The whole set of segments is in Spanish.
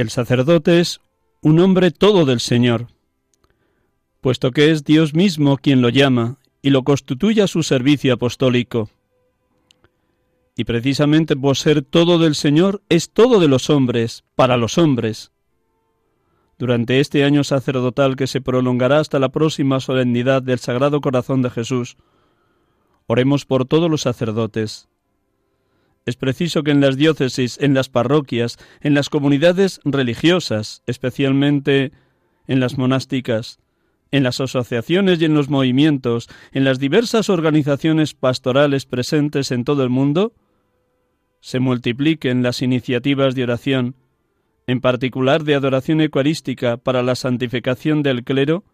el sacerdote es un hombre todo del Señor, puesto que es Dios mismo quien lo llama y lo constituye a su servicio apostólico. Y precisamente por ser todo del Señor es todo de los hombres, para los hombres. Durante este año sacerdotal que se prolongará hasta la próxima solemnidad del Sagrado Corazón de Jesús, oremos por todos los sacerdotes. Es preciso que en las diócesis, en las parroquias, en las comunidades religiosas, especialmente en las monásticas, en las asociaciones y en los movimientos, en las diversas organizaciones pastorales presentes en todo el mundo, se multipliquen las iniciativas de oración, en particular de adoración eucarística para la santificación del clero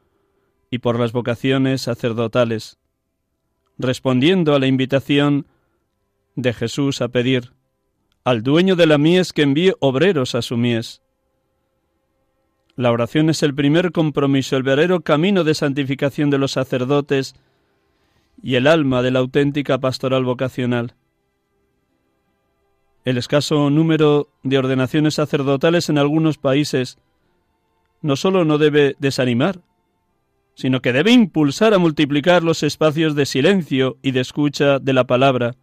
y por las vocaciones sacerdotales, respondiendo a la invitación de Jesús a pedir al dueño de la mies que envíe obreros a su mies. La oración es el primer compromiso, el verdadero camino de santificación de los sacerdotes y el alma de la auténtica pastoral vocacional. El escaso número de ordenaciones sacerdotales en algunos países no sólo no debe desanimar, sino que debe impulsar a multiplicar los espacios de silencio y de escucha de la palabra,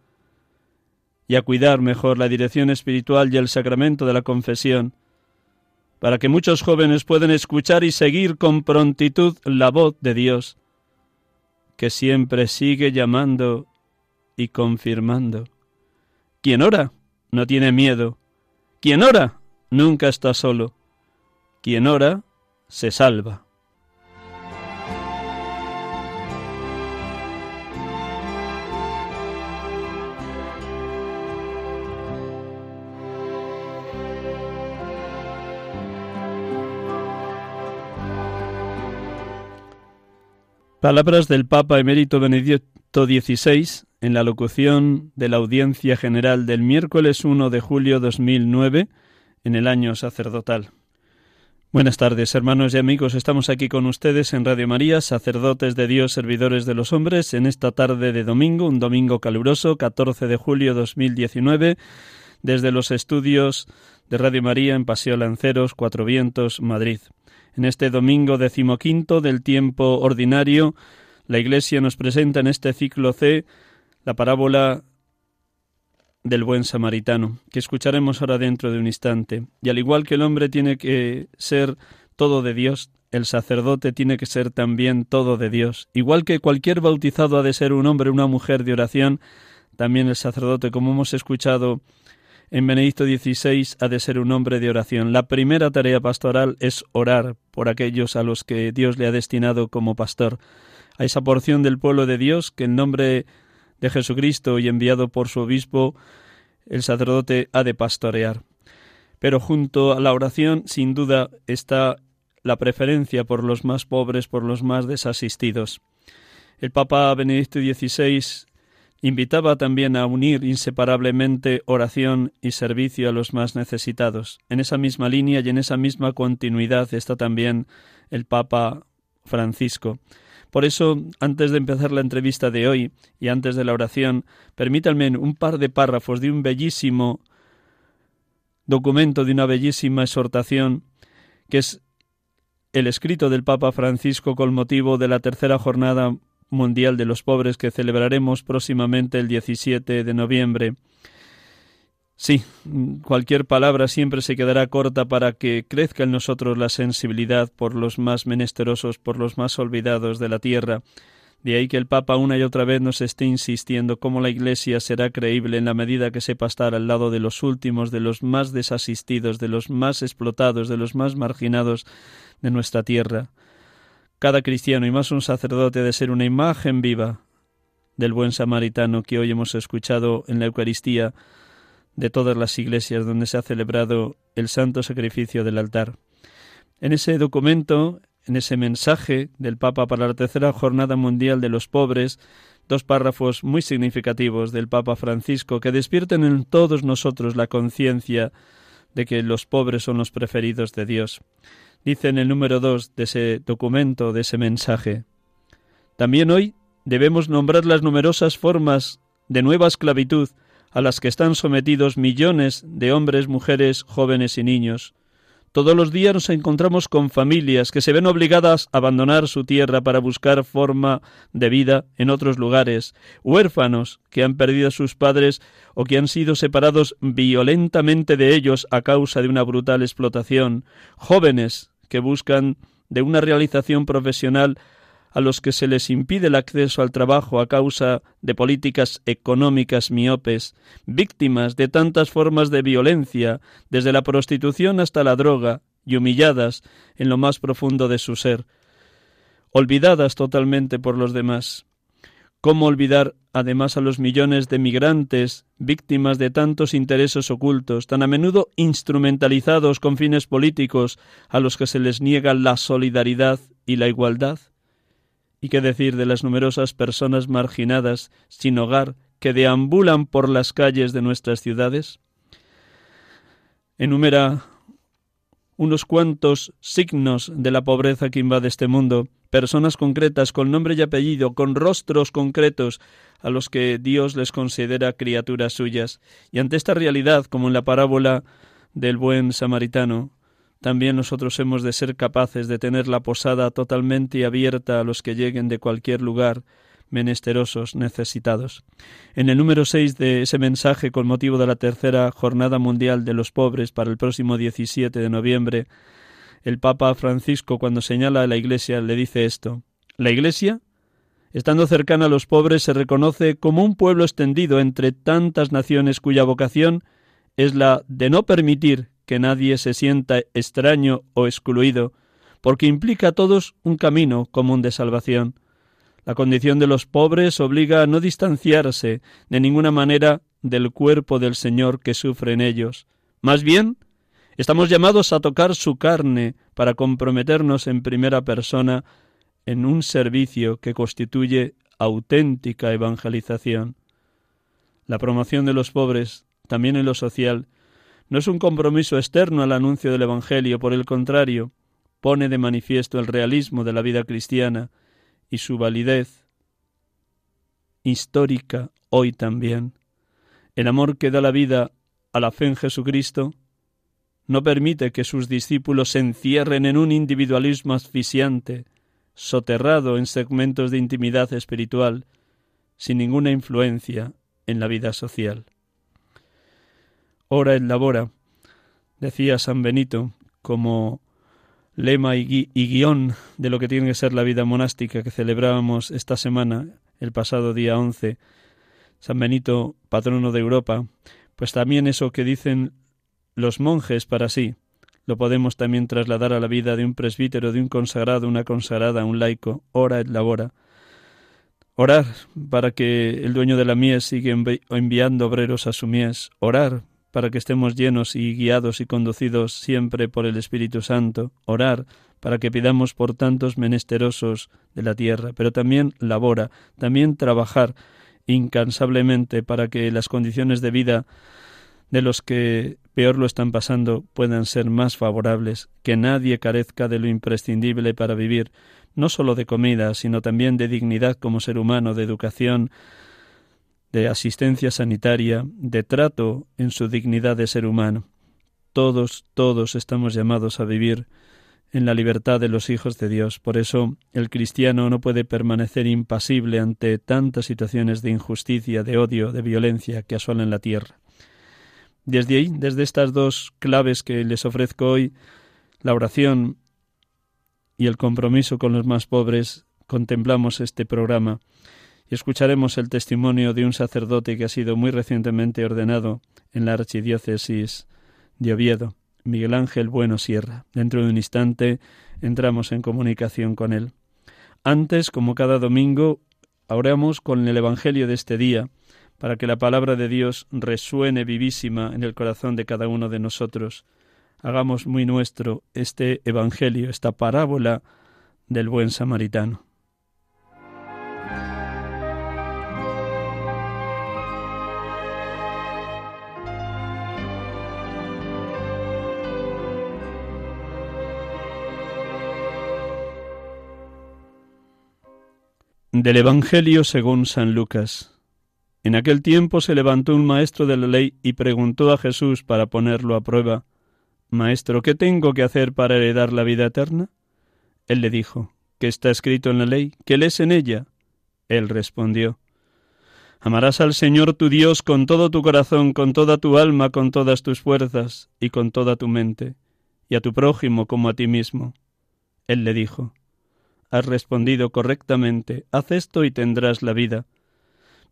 y a cuidar mejor la dirección espiritual y el sacramento de la confesión, para que muchos jóvenes puedan escuchar y seguir con prontitud la voz de Dios, que siempre sigue llamando y confirmando. Quien ora no tiene miedo. Quien ora nunca está solo. Quien ora se salva. Palabras del Papa emérito Benedicto XVI en la locución de la Audiencia General del miércoles 1 de julio 2009 en el año sacerdotal. Buenas tardes, hermanos y amigos. Estamos aquí con ustedes en Radio María, sacerdotes de Dios, servidores de los hombres, en esta tarde de domingo, un domingo caluroso, 14 de julio 2019, desde los estudios de Radio María en Paseo Lanceros, Cuatro Vientos, Madrid. En este domingo decimoquinto del tiempo ordinario, la Iglesia nos presenta en este ciclo C la parábola del buen samaritano, que escucharemos ahora dentro de un instante. Y al igual que el hombre tiene que ser todo de Dios, el sacerdote tiene que ser también todo de Dios. Igual que cualquier bautizado ha de ser un hombre una mujer de oración, también el sacerdote, como hemos escuchado en Benedicto XVI, ha de ser un hombre de oración. La primera tarea pastoral es orar por aquellos a los que Dios le ha destinado como pastor. A esa porción del pueblo de Dios que en nombre de Jesucristo y enviado por su obispo, el sacerdote ha de pastorear. Pero junto a la oración, sin duda, está la preferencia por los más pobres, por los más desasistidos. El Papa Benedicto XVI invitaba también a unir inseparablemente oración y servicio a los más necesitados. En esa misma línea y en esa misma continuidad está también el Papa Francisco. Por eso, antes de empezar la entrevista de hoy y antes de la oración, permítanme un par de párrafos de un bellísimo documento, de una bellísima exhortación, que es el escrito del Papa Francisco con motivo de la tercera jornada mundial de los pobres que celebraremos próximamente el 17 de noviembre. Sí, cualquier palabra siempre se quedará corta para que crezca en nosotros la sensibilidad por los más menesterosos, por los más olvidados de la tierra. De ahí que el Papa una y otra vez nos esté insistiendo cómo la Iglesia será creíble en la medida que sepa estar al lado de los últimos, de los más desasistidos, de los más explotados, de los más marginados de nuestra tierra. Cada cristiano y más un sacerdote de ser una imagen viva del buen samaritano que hoy hemos escuchado en la Eucaristía de todas las iglesias donde se ha celebrado el santo sacrificio del altar. En ese documento, en ese mensaje del Papa para la tercera jornada mundial de los pobres, dos párrafos muy significativos del Papa Francisco que despierten en todos nosotros la conciencia de que los pobres son los preferidos de Dios. Dice en el número dos de ese documento, de ese mensaje. También hoy debemos nombrar las numerosas formas de nueva esclavitud a las que están sometidos millones de hombres, mujeres, jóvenes y niños. Todos los días nos encontramos con familias que se ven obligadas a abandonar su tierra para buscar forma de vida en otros lugares, huérfanos que han perdido a sus padres o que han sido separados violentamente de ellos a causa de una brutal explotación, jóvenes que buscan de una realización profesional a los que se les impide el acceso al trabajo a causa de políticas económicas miopes, víctimas de tantas formas de violencia, desde la prostitución hasta la droga, y humilladas en lo más profundo de su ser, olvidadas totalmente por los demás. ¿Cómo olvidar además a los millones de migrantes, víctimas de tantos intereses ocultos, tan a menudo instrumentalizados con fines políticos, a los que se les niega la solidaridad y la igualdad? ¿Y qué decir de las numerosas personas marginadas, sin hogar, que deambulan por las calles de nuestras ciudades? Enumera unos cuantos signos de la pobreza que invade este mundo, personas concretas con nombre y apellido, con rostros concretos a los que Dios les considera criaturas suyas. Y ante esta realidad, como en la parábola del buen samaritano, también nosotros hemos de ser capaces de tener la posada totalmente abierta a los que lleguen de cualquier lugar, menesterosos, necesitados. En el número 6 de ese mensaje con motivo de la tercera Jornada Mundial de los Pobres para el próximo 17 de noviembre, el Papa Francisco, cuando señala a la Iglesia, le dice esto. La Iglesia, estando cercana a los pobres, se reconoce como un pueblo extendido entre tantas naciones cuya vocación es la de no permitir que nadie se sienta extraño o excluido, porque implica a todos un camino común de salvación. La condición de los pobres obliga a no distanciarse de ninguna manera del cuerpo del Señor que sufre en ellos. Más bien, estamos llamados a tocar su carne para comprometernos en primera persona en un servicio que constituye auténtica evangelización. La promoción de los pobres, también en lo social, no es un compromiso externo al anuncio del Evangelio, por el contrario, pone de manifiesto el realismo de la vida cristiana y su validez histórica hoy también. El amor que da la vida a la fe en Jesucristo no permite que sus discípulos se encierren en un individualismo asfixiante, soterrado en segmentos de intimidad espiritual, sin ninguna influencia en la vida social. Ora et labora, decía San Benito, como lema y, guion de lo que tiene que ser la vida monástica que celebrábamos esta semana, el pasado día 11, San Benito, patrono de Europa, pues también eso que dicen los monjes para sí, lo podemos también trasladar a la vida de un presbítero, de un consagrado, una consagrada, un laico, ora et labora. Orar para que el dueño de la mies siga enviando obreros a su mies. Orar para que estemos llenos y guiados y conducidos siempre por el Espíritu Santo. Orar para que pidamos por tantos menesterosos de la tierra, pero también labora, también trabajar incansablemente para que las condiciones de vida de los que peor lo están pasando puedan ser más favorables, que nadie carezca de lo imprescindible para vivir, no sólo de comida, sino también de dignidad como ser humano, de educación, de asistencia sanitaria, de trato en su dignidad de ser humano. Todos, todos estamos llamados a vivir en la libertad de los hijos de Dios. Por eso el cristiano no puede permanecer impasible ante tantas situaciones de injusticia, de odio, de violencia que asolan la tierra. Desde ahí, desde estas dos claves que les ofrezco hoy, la oración y el compromiso con los más pobres, contemplamos este programa y escucharemos el testimonio de un sacerdote que ha sido muy recientemente ordenado en la archidiócesis de Oviedo, Miguel Ángel Bueno Sierra. Dentro de un instante entramos en comunicación con él. Antes, como cada domingo, oramos con el Evangelio de este día, para que la palabra de Dios resuene vivísima en el corazón de cada uno de nosotros. Hagamos muy nuestro este Evangelio, esta parábola del buen samaritano. Del Evangelio según San Lucas. En aquel tiempo se levantó un maestro de la ley y preguntó a Jesús para ponerlo a prueba, Maestro, ¿qué tengo que hacer para heredar la vida eterna? Él le dijo, ¿qué está escrito en la ley? ¿Qué lees en ella? Él respondió, Amarás al Señor tu Dios con todo tu corazón, con toda tu alma, con todas tus fuerzas y con toda tu mente, y a tu prójimo como a ti mismo. Él le dijo, Has respondido correctamente, haz esto y tendrás la vida.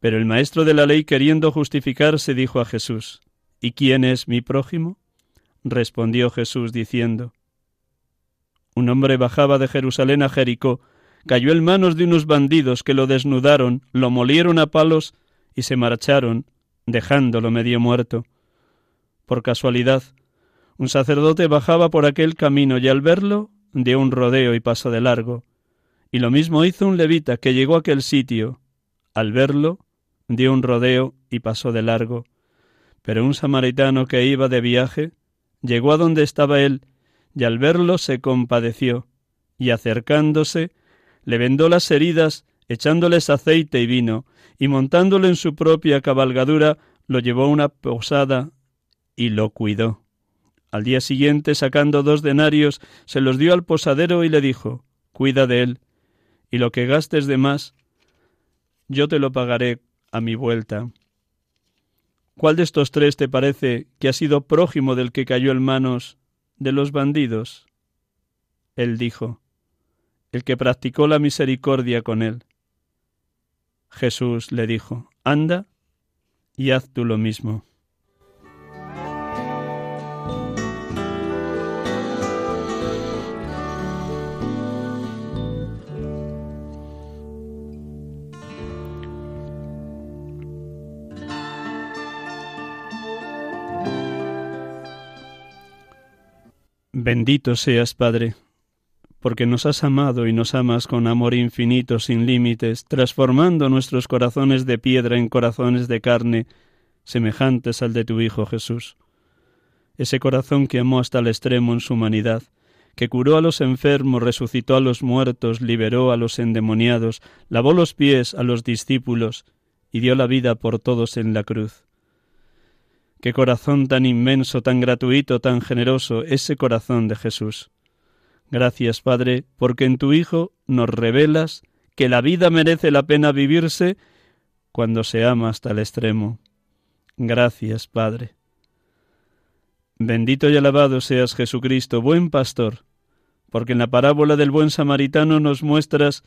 Pero el maestro de la ley, queriendo justificarse, dijo a Jesús, ¿Y quién es mi prójimo? Respondió Jesús diciendo, Un hombre bajaba de Jerusalén a Jericó, cayó en manos de unos bandidos que lo desnudaron, lo molieron a palos y se marcharon, dejándolo medio muerto. Por casualidad, un sacerdote bajaba por aquel camino y al verlo dio un rodeo y pasó de largo. Y lo mismo hizo un levita que llegó a aquel sitio. Al verlo, dio un rodeo y pasó de largo. Pero un samaritano que iba de viaje llegó a donde estaba él, y al verlo se compadeció, y acercándose, le vendó las heridas, echándoles aceite y vino, y montándolo en su propia cabalgadura, lo llevó a una posada y lo cuidó. Al día siguiente, sacando dos denarios, se los dio al posadero y le dijo, Cuida de él, y lo que gastes de más, yo te lo pagaré a mi vuelta. ¿Cuál de estos tres te parece que ha sido prójimo del que cayó en manos de los bandidos? Él dijo, el que practicó la misericordia con él. Jesús le dijo, anda y haz tú lo mismo. Bendito seas, Padre, porque nos has amado y nos amas con amor infinito sin límites, transformando nuestros corazones de piedra en corazones de carne, semejantes al de tu Hijo Jesús. Ese corazón que amó hasta el extremo en su humanidad, que curó a los enfermos, resucitó a los muertos, liberó a los endemoniados, lavó los pies a los discípulos y dio la vida por todos en la cruz. Qué corazón tan inmenso, tan gratuito, tan generoso, ese corazón de Jesús. Gracias, Padre, porque en tu Hijo nos revelas que la vida merece la pena vivirse cuando se ama hasta el extremo. Gracias, Padre. Bendito y alabado seas Jesucristo, buen pastor, porque en la parábola del buen samaritano nos muestras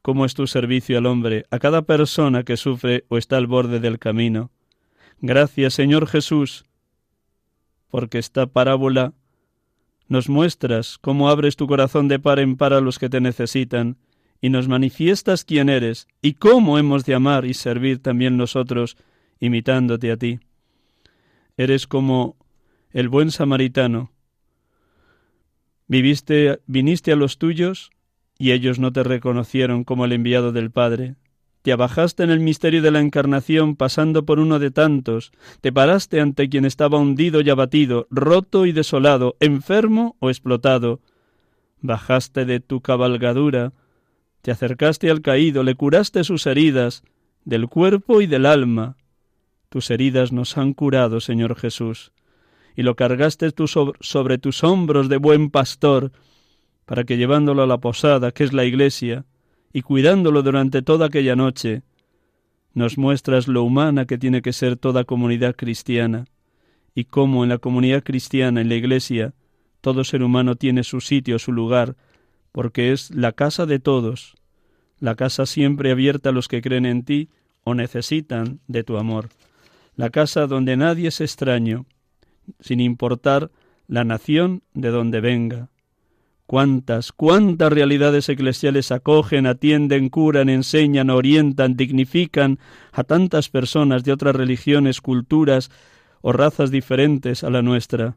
cómo es tu servicio al hombre, a cada persona que sufre o está al borde del camino. Gracias, Señor Jesús, porque esta parábola nos muestras cómo abres tu corazón de par en par a los que te necesitan, y nos manifiestas quién eres y cómo hemos de amar y servir también nosotros, imitándote a ti. Eres como el buen samaritano. Viviste, viniste a los tuyos y ellos no te reconocieron como el enviado del Padre. Te abajaste en el misterio de la encarnación pasando por uno de tantos, te paraste ante quien estaba hundido y abatido, roto y desolado, enfermo o explotado. Bajaste de tu cabalgadura, te acercaste al caído, le curaste sus heridas, del cuerpo y del alma. Tus heridas nos han curado, Señor Jesús y lo cargaste tú sobre tus hombros de buen pastor, para que llevándolo a la posada, que es la iglesia, y cuidándolo durante toda aquella noche, nos muestras lo humana que tiene que ser toda comunidad cristiana, y cómo en la comunidad cristiana, en la iglesia, todo ser humano tiene su sitio, su lugar, porque es la casa de todos, la casa siempre abierta a los que creen en ti o necesitan de tu amor, la casa donde nadie es extraño, sin importar la nación de donde venga. Cuántas, cuántas realidades eclesiales acogen, atienden, curan, enseñan, orientan, dignifican a tantas personas de otras religiones, culturas o razas diferentes a la nuestra,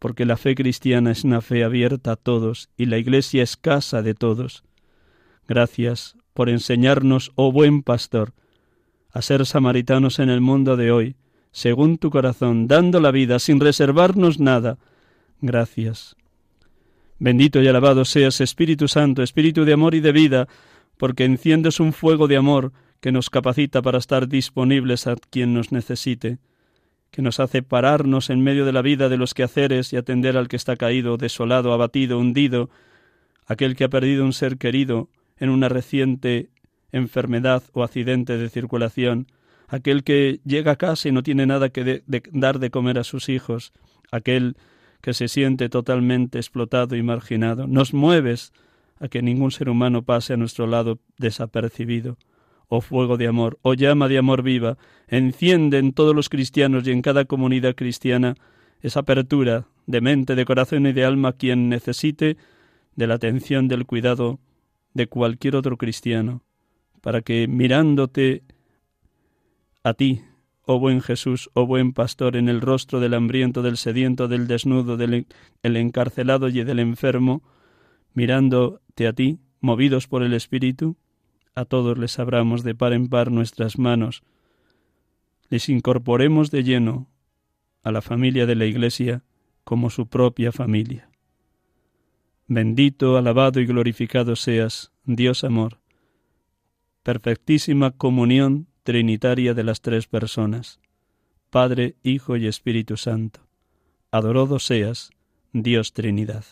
porque la fe cristiana es una fe abierta a todos y la Iglesia es casa de todos. Gracias por enseñarnos, oh buen pastor, a ser samaritanos en el mundo de hoy, según tu corazón, dando la vida sin reservarnos nada. Gracias. Bendito y alabado seas, Espíritu Santo, Espíritu de amor y de vida, porque enciendes un fuego de amor que nos capacita para estar disponibles a quien nos necesite, que nos hace pararnos en medio de la vida de los quehaceres y atender al que está caído, desolado, abatido, hundido, aquel que ha perdido un ser querido en una reciente enfermedad o accidente de circulación, aquel que llega a casa y no tiene nada que dar de comer a sus hijos, aquel que se siente totalmente explotado y marginado. Nos mueves a que ningún ser humano pase a nuestro lado desapercibido. Oh fuego de amor, oh llama de amor viva, enciende en todos los cristianos y en cada comunidad cristiana esa apertura de mente, de corazón y de alma quien necesite de la atención, del cuidado de cualquier otro cristiano, para que mirándote a ti, oh buen Jesús, oh buen pastor, en el rostro del hambriento, del sediento, del desnudo, del encarcelado y del enfermo, mirándote a ti, movidos por el Espíritu, a todos les abramos de par en par nuestras manos, les incorporemos de lleno a la familia de la Iglesia como su propia familia. Bendito, alabado y glorificado seas, Dios amor, perfectísima comunión trinitaria de las tres personas, Padre, Hijo y Espíritu Santo. Adorado seas, Dios Trinidad.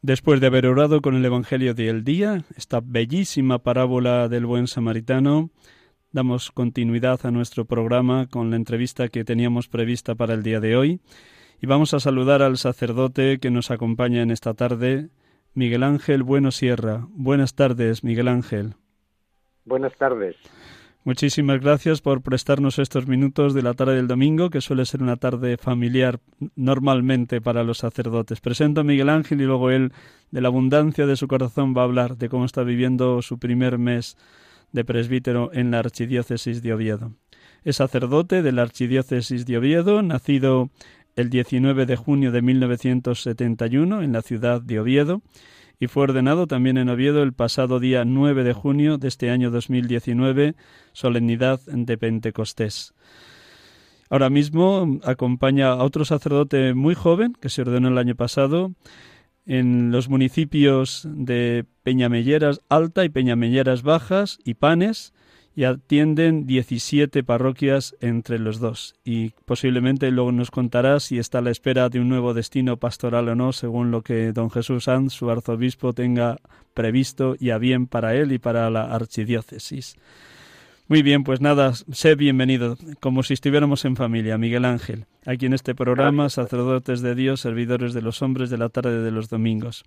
Después de haber orado con el Evangelio del día, esta bellísima parábola del buen samaritano, Damos continuidad a nuestro programa con la entrevista que teníamos prevista para el día de hoy y vamos a saludar al sacerdote que nos acompaña en esta tarde, Miguel Ángel Bueno Sierra. Buenas tardes, Miguel Ángel. Buenas tardes. Muchísimas gracias por prestarnos estos minutos de la tarde del domingo, que suele ser una tarde familiar normalmente para los sacerdotes. Presento a Miguel Ángel y luego él, de la abundancia de su corazón, va a hablar de cómo está viviendo su primer mes de presbítero en la Archidiócesis de Oviedo. Es sacerdote de la Archidiócesis de Oviedo, nacido el 19 de junio de 1971 en la ciudad de Oviedo, y fue ordenado también en Oviedo el pasado día 9 de junio de este año 2019, solemnidad de Pentecostés. Ahora mismo acompaña a otro sacerdote muy joven que se ordenó el año pasado en los municipios de Peñamelleras Alta y Peñamelleras Bajas y Panes y atienden 17 parroquias entre los dos. Y posiblemente luego nos contará si está a la espera de un nuevo destino pastoral o no, según lo que don Jesús Sanz, su arzobispo, tenga previsto y a bien para él y para la archidiócesis. Muy bien, pues nada, sé bienvenido, como si estuviéramos en familia, Miguel Ángel, aquí en este programa, sacerdotes de Dios, servidores de los hombres de la tarde de los domingos.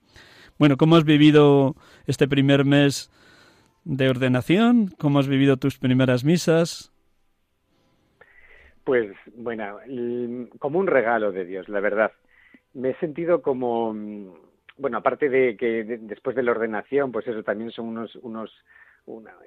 Bueno, ¿cómo has vivido este primer mes de ordenación? ¿Cómo has vivido tus primeras misas? Pues bueno, como un regalo de Dios, la verdad. Me he sentido como, bueno, aparte de que después de la ordenación, pues eso también son unos, unos,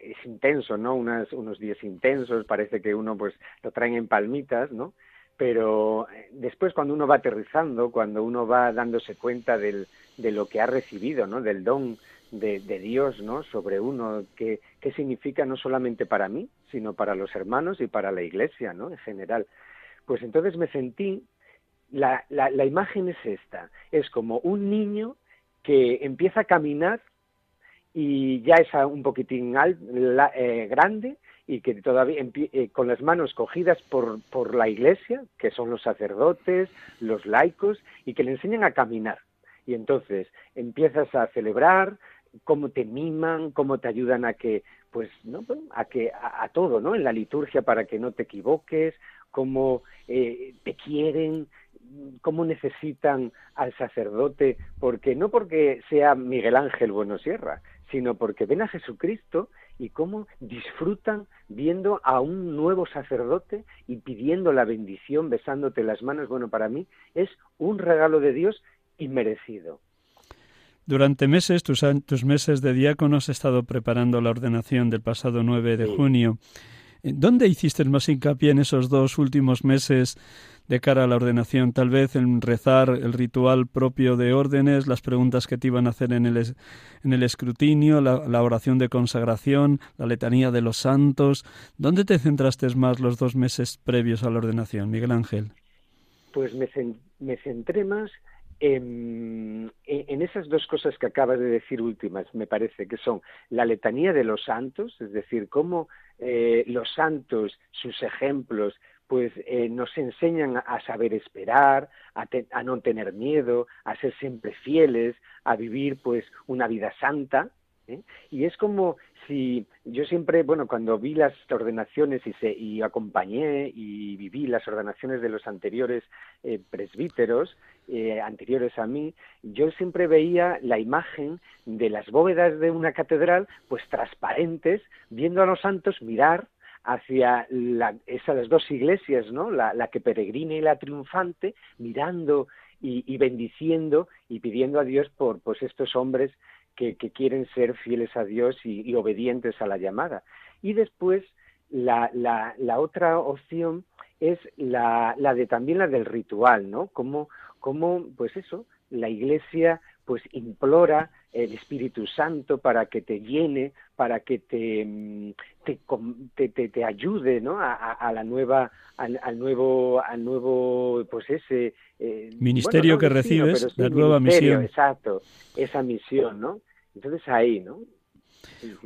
es intenso, ¿no? unos días intensos, parece que uno pues lo traen en palmitas, ¿no? Pero eh, después cuando uno va aterrizando, cuando uno va dándose cuenta del, de lo que ha recibido, ¿no? Del don de, Dios ¿no? sobre uno, qué, qué significa no solamente para mí, sino para los hermanos y para la iglesia ¿no? en general. Pues entonces me sentí, la, la, la imagen es esta, es como un niño que empieza a caminar y ya es un poquitín eh, grande y que todavía eh, con las manos cogidas por, por la iglesia, que son los sacerdotes, los laicos, y que le enseñan a caminar. Y entonces empiezas a celebrar, cómo te miman, cómo te ayudan a que, pues, ¿no? A que, a, todo, ¿no? En la liturgia para que no te equivoques, cómo eh, te quieren, cómo necesitan al sacerdote, porque no porque sea Miguel Ángel Buenosierra, sino porque ven a Jesucristo y cómo disfrutan viendo a un nuevo sacerdote y pidiendo la bendición, besándote las manos. Bueno, para mí es un regalo de Dios inmerecido. Durante meses, tus, meses de diácono, has estado preparando la ordenación del pasado 9 de junio. ¿Dónde hiciste más hincapié en esos dos últimos meses de cara a la ordenación? Tal vez en rezar el ritual propio de órdenes, las preguntas que te iban a hacer en el, escrutinio, la, oración de consagración, la letanía de los santos. ¿Dónde te centraste más los dos meses previos a la ordenación, Miguel Ángel? Pues me centré más en, esas dos cosas que acabas de decir últimas, me parece que son la letanía de los santos, es decir, cómo eh, los santos, sus ejemplos, pues eh, nos enseñan a saber esperar, a, a, no tener miedo, a ser siempre fieles, a vivir pues una vida santa, ¿eh? Y es como si yo siempre, bueno, cuando vi las ordenaciones y, se, y acompañé y viví las ordenaciones de los anteriores eh, presbíteros, eh, anteriores a mí, yo siempre veía la imagen de las bóvedas de una catedral, pues transparentes, viendo a los santos mirar hacia la, esas dos iglesias, ¿no? La, que peregrina y la triunfante, mirando y, y, bendiciendo y pidiendo a Dios por pues estos hombres que, quieren ser fieles a Dios y, obedientes a la llamada. Y después la, la, la otra opción es la, la, de también la del ritual, ¿no? Como, como pues eso, la Iglesia pues implora el Espíritu Santo para que te llene, para que te, mm, te, te, te, ayude ¿no? a, a, la nueva, al, al, nuevo, al nuevo, pues ese... Eh, ministerio que recibes, la nueva misión. Exacto, esa misión, ¿no? Entonces ahí, ¿no?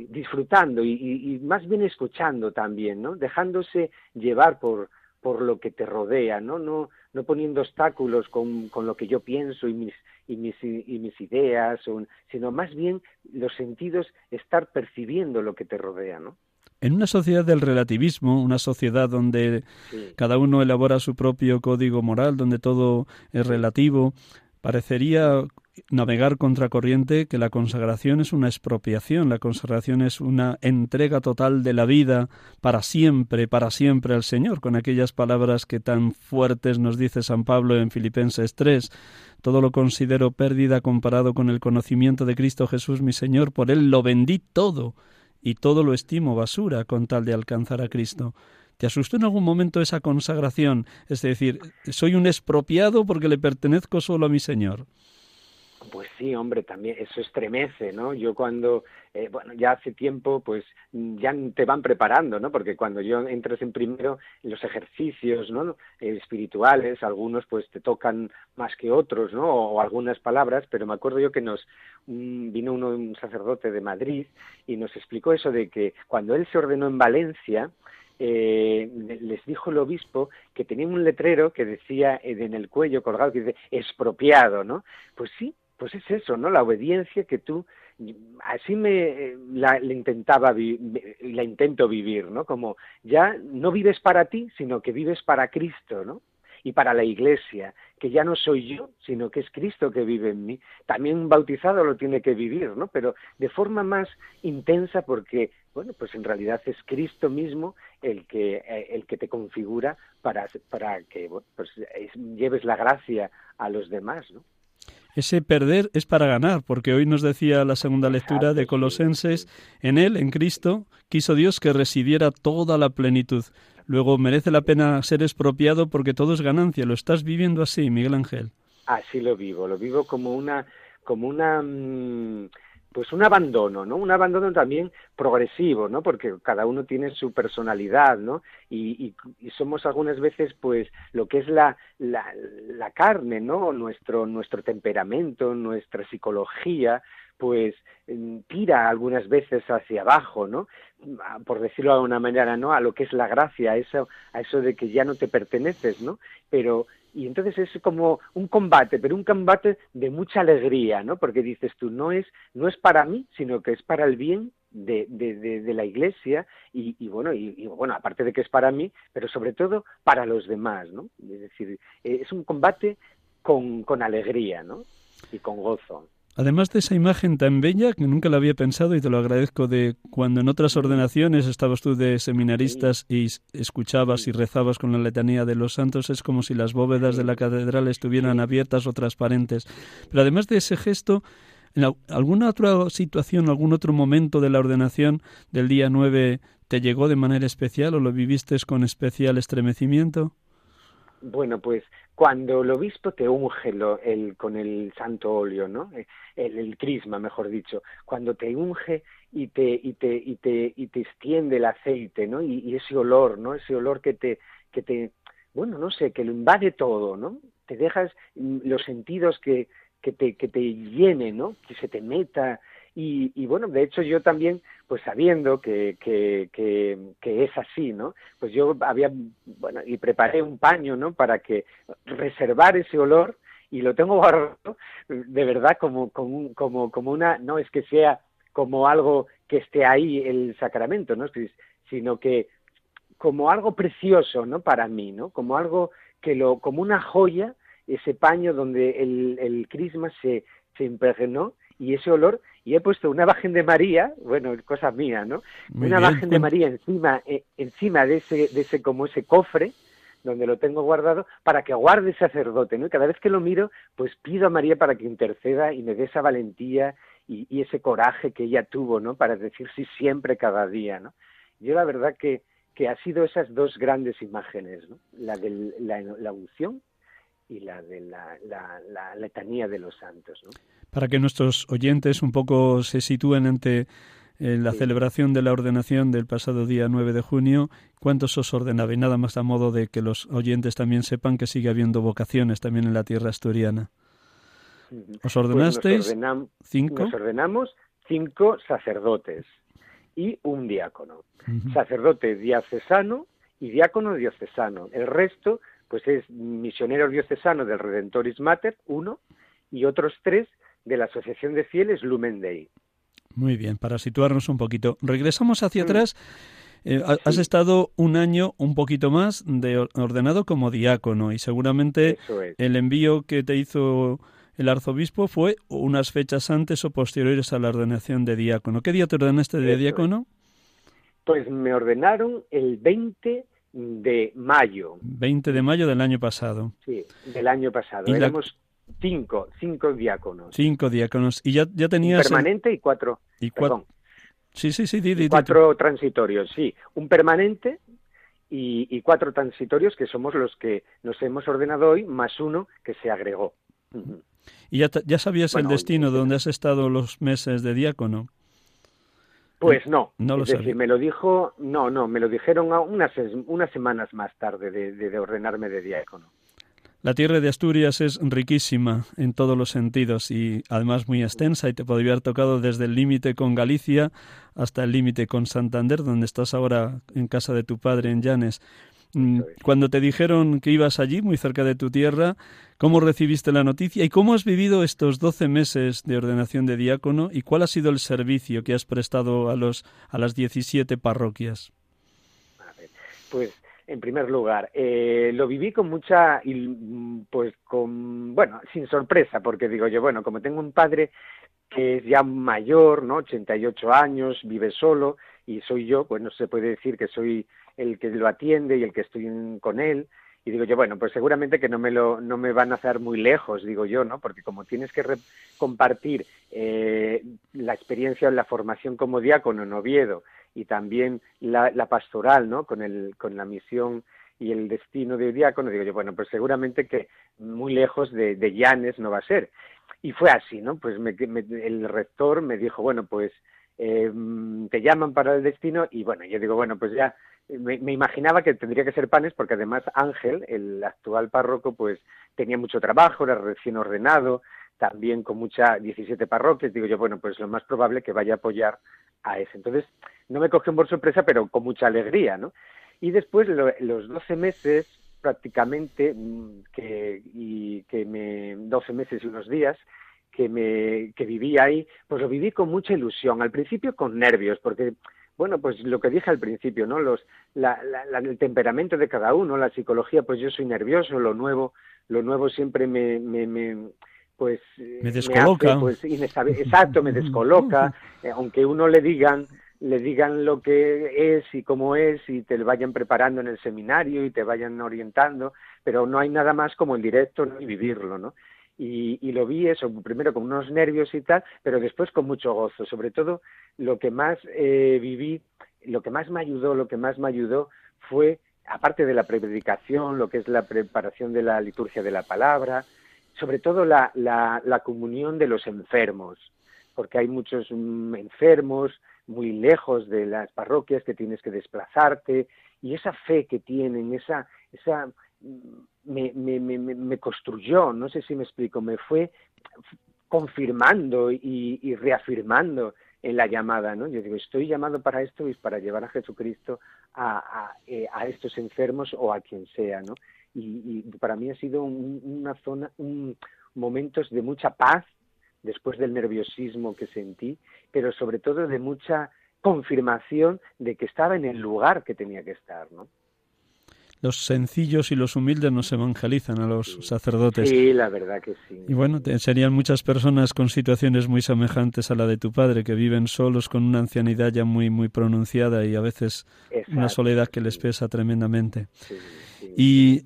Disfrutando y, más bien escuchando también, ¿no? Dejándose llevar por, por lo que te rodea, ¿no? No, no poniendo obstáculos con, con lo que yo pienso y mis, y mis, y mis ideas, sino más bien los sentidos, estar percibiendo lo que te rodea, ¿no? En una sociedad del relativismo, una sociedad donde cada uno elabora su propio código moral, donde todo es relativo, parecería navegar contracorriente que la consagración es una expropiación, la consagración es una entrega total de la vida para siempre, para siempre al Señor, con aquellas palabras que tan fuertes nos dice San Pablo en Filipenses 3. Todo lo considero pérdida comparado con el conocimiento de Cristo Jesús mi Señor, por Él lo vendí todo y todo lo estimo basura con tal de alcanzar a Cristo. ¿Te asustó en algún momento esa consagración? Es decir, soy un expropiado porque le pertenezco solo a mi Señor. Pues sí, hombre, también eso estremece, ¿no? Yo cuando, eh, bueno, ya hace tiempo, pues ya te van preparando, ¿no? Porque cuando yo entras en primero, los ejercicios, ¿no? Eh, espirituales, algunos pues te tocan más que otros, ¿no? O, algunas palabras, pero me acuerdo yo que nos vino uno, un sacerdote de Madrid y nos explicó eso de que cuando él se ordenó en Valencia, eh, les dijo el obispo que tenía un letrero que decía en el cuello colgado que dice expropiado, ¿no? Pues sí, pues es eso, ¿no? La obediencia que tú así me la, intentaba la intento vivir, ¿no? Como ya no vives para ti, sino que vives para Cristo, ¿no? Y para la Iglesia, que ya no soy yo, sino que es Cristo que vive en mí. También un bautizado lo tiene que vivir, ¿no? Pero de forma más intensa porque, bueno, pues en realidad es Cristo mismo el que eh, el que te configura para para que pues lleves la gracia a los demás, ¿no? Ese perder es para ganar, porque hoy nos decía la segunda lectura de Colosenses, en Él, en Cristo, quiso Dios que residiera toda la plenitud. Luego merece la pena ser expropiado porque todo es ganancia. ¿Lo estás viviendo así, Miguel Ángel? Así lo vivo, lo vivo como una, como una mm, pues un abandono, ¿no? Un abandono también progresivo, ¿no? Porque cada uno tiene su personalidad, ¿no? Y, somos algunas veces, pues, lo que es la, la, la, carne, ¿no? Nuestro, nuestro temperamento, nuestra psicología, pues mm, tira algunas veces hacia abajo, ¿no? Por decirlo de alguna manera, ¿no? A lo que es la gracia, a eso, a eso de que ya no te perteneces, ¿no? Pero y entonces es como un combate, pero un combate de mucha alegría, ¿no? Porque dices tú, no es, no es para mí, sino que es para el bien de, de, la Iglesia y, bueno, y, bueno, aparte de que es para mí, pero sobre todo para los demás, ¿no? Es decir, eh, es un combate con, con alegría, ¿no? Y con gozo. Además de esa imagen tan bella que nunca la había pensado y te lo agradezco de cuando en otras ordenaciones estabas tú de seminaristas y escuchabas y rezabas con la letanía de los santos, es como si las bóvedas de la catedral estuvieran abiertas o transparentes. Pero además de ese gesto, ¿en alguna otra situación, algún otro momento de la ordenación del día 9 te llegó de manera especial o lo viviste con especial estremecimiento? Bueno, pues cuando el obispo te unge el, con el santo óleo, ¿no? El, crisma, mejor dicho, cuando te unge y te, y te, y te, y te extiende el aceite, ¿no? Y, ese olor, ¿no? Ese olor que te, que te, bueno, no sé, que lo invade todo, ¿no? Te dejas los sentidos que, que te, que te llene, ¿no? Que se te meta y, bueno, de hecho yo también, pues sabiendo que, que, que, es así, ¿no? Pues yo había, bueno, y preparé un paño, ¿no? Para que reservar ese olor y lo tengo guardado de verdad como, como, como, como una, no es que sea como algo que esté ahí el sacramento, ¿no? Sino que como algo precioso, ¿no? Para mí, ¿no? Como algo que lo, como una joya, ese paño donde el, el crisma se, se impregnó y ese olor y he puesto una imagen de María, bueno, cosa mía, ¿no? una imagen de María encima, eh, encima de ese, de ese, como ese cofre, donde lo tengo guardado, para que guarde el sacerdote, ¿no? Y cada vez que lo miro, pues pido a María para que interceda y me dé esa valentía y, y ese coraje que ella tuvo, ¿no? Para decir sí siempre, cada día, ¿no? Yo la verdad que, que ha sido esas dos grandes imágenes, ¿no? La de la, la unción y la de la, la, letanía de los santos. ¿no? Para que nuestros oyentes un poco se sitúen ante eh, la celebración de la ordenación del pasado día 9 de junio, ¿cuántos os ordenabais? Nada más a modo de que los oyentes también sepan que sigue habiendo vocaciones también en la tierra asturiana. ¿Os pues ordenasteis cinco? Nos ordenamos cinco sacerdotes y un diácono. Sacerdote diocesano y diácono diocesano. El resto pues es misionero diocesano del Redentoris Mater, uno, y otros tres de la Asociación de Fieles Lumen Dei. Muy bien, para situarnos un poquito. Regresamos hacia mm. atrás. Eh, has estado un año, un poquito más, de ordenado como diácono y seguramente el envío que te hizo el arzobispo fue unas fechas antes o posteriores a la ordenación de diácono. ¿Qué día te ordenaste de diácono? Pues me ordenaron el 20 de mayo. 20 de mayo del año pasado. Sí, del año pasado. Éramos cinco, cinco diáconos. Cinco diáconos. Y ya, ya tenías... Un permanente y cuatro... Y cuatro... Sí, sí, sí. cuatro transitorios, sí. Un permanente y, y, cuatro transitorios que somos los que nos hemos ordenado hoy, más uno que se agregó. ¿Y ya, ya sabías el destino de donde has estado los meses de diácono? Pues no, no lo es decir, me lo dijo, no, no, me lo dijeron unas, unas semanas más tarde de, de ordenarme de diácono. La tierra de Asturias es riquísima en todos los sentidos y además muy extensa y te podría haber tocado desde el límite con Galicia hasta el límite con Santander, donde estás ahora en casa de tu padre en Llanes. Mm, cuando te dijeron que ibas allí, muy cerca de tu tierra, ¿cómo recibiste la noticia y cómo has vivido estos doce meses de ordenación de diácono y cuál ha sido el servicio que has prestado a, los, a las 17 parroquias? pues en primer lugar, eh, lo viví con mucha, pues con, bueno, sin sorpresa, porque digo yo, bueno, como tengo un padre que es ya mayor, ¿no? 88 años, vive solo, y soy yo, pues no se puede decir que soy el que lo atiende y el que estoy con él, y digo yo, bueno, pues seguramente que no me lo, no me van a hacer muy lejos, digo yo, ¿no? Porque como tienes que compartir eh, la experiencia o la formación como diácono en Oviedo y también la, pastoral, ¿no? Con, el, con la misión y el destino de diácono, digo yo, bueno, pues seguramente que muy lejos de, de Llanes no va a ser. Y fue así, ¿no? Pues el rector me dijo, bueno, pues eh, te llaman para el destino y bueno, yo digo, bueno, pues ya me, imaginaba que tendría que ser panes porque además Ángel, el actual párroco, pues tenía mucho trabajo, era recién ordenado, también con mucha 17 parroquias, digo yo, bueno, pues lo más probable que vaya a apoyar a ese. Entonces, no me cogió por sorpresa, pero con mucha alegría, ¿no? Y después, los 12 meses, prácticamente, mm, que, y que me, 12 meses y unos días, que, me, que viví ahí, pues lo viví con mucha ilusión. Al principio con nervios, porque, bueno, pues lo que dije al principio, ¿no? Los, la, la, el temperamento de cada uno, la psicología, pues yo soy nervioso, lo nuevo, lo nuevo siempre me, me, me pues me descoloca pues, exacto me descoloca eh, aunque uno le digan le digan lo que es y cómo es y te lo vayan preparando en el seminario y te vayan orientando pero no hay nada más como el directo ¿no? y vivirlo no y, lo vi eso primero con unos nervios y tal pero después con mucho gozo. Sobre todo lo que más eh, viví lo que más me ayudó lo que más me ayudó fue aparte de la predicación lo que es la preparación de la liturgia de la palabra sobre todo la, la, comunión de los enfermos, porque hay muchos mm, enfermos muy lejos de las parroquias que tienes que desplazarte y esa fe que tienen, esa, esa me, me, me, me construyó, no sé si me explico, me fue confirmando y, y, reafirmando en la llamada, ¿no? Yo digo, estoy llamado para esto y para llevar a Jesucristo a, a, eh, a estos enfermos o a quien sea, ¿no? y, para mí ha sido una zona, un, momentos de mucha paz después del nerviosismo que sentí, pero sobre todo de mucha confirmación de que estaba en el lugar que tenía que estar, ¿no? Los sencillos y los humildes nos evangelizan a los sacerdotes. Sí, la verdad que sí. Y bueno, serían muchas personas con situaciones muy semejantes a la de tu padre, que viven solos con una ancianidad ya muy, muy pronunciada y a veces una soledad que les pesa tremendamente. Sí, y